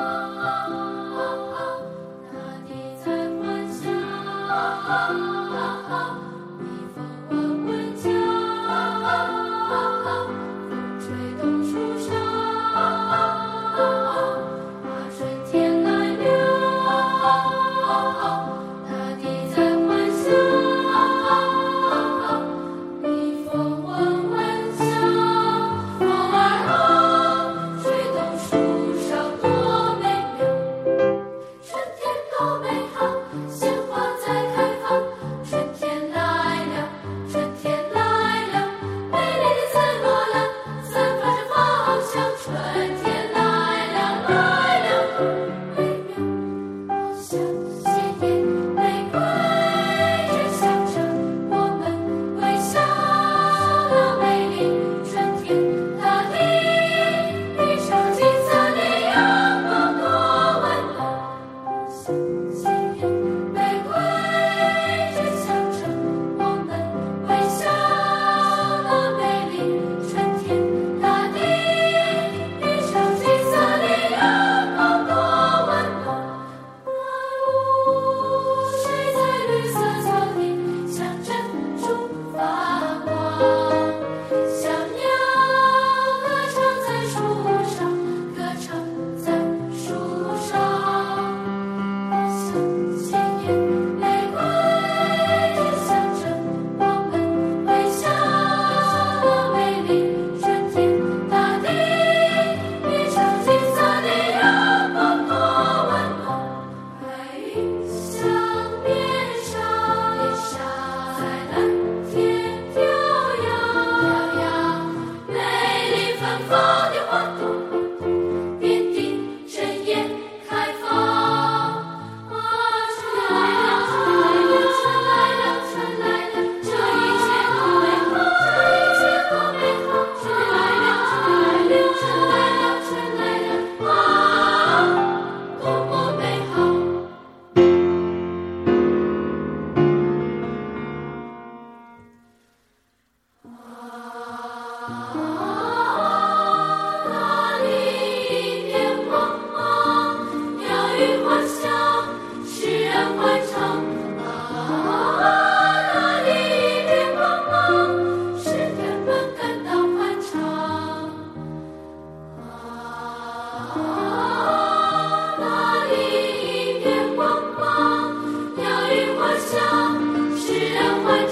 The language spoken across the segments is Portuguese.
Música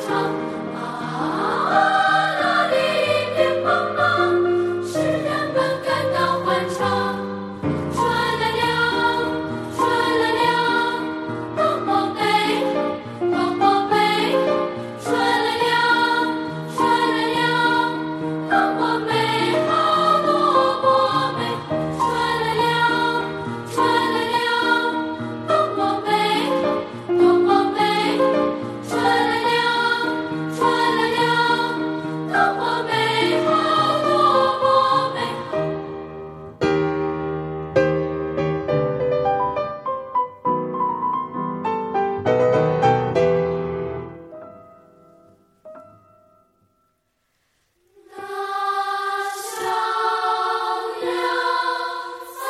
song.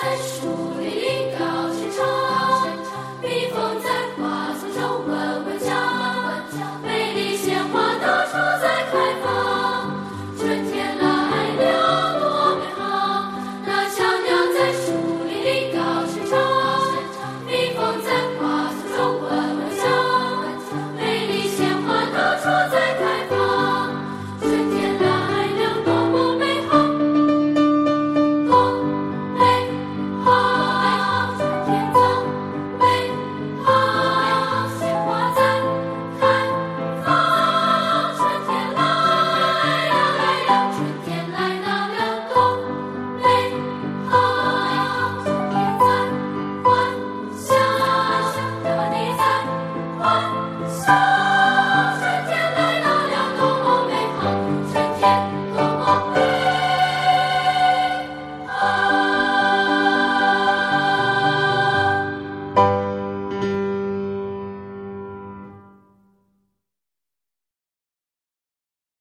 三十。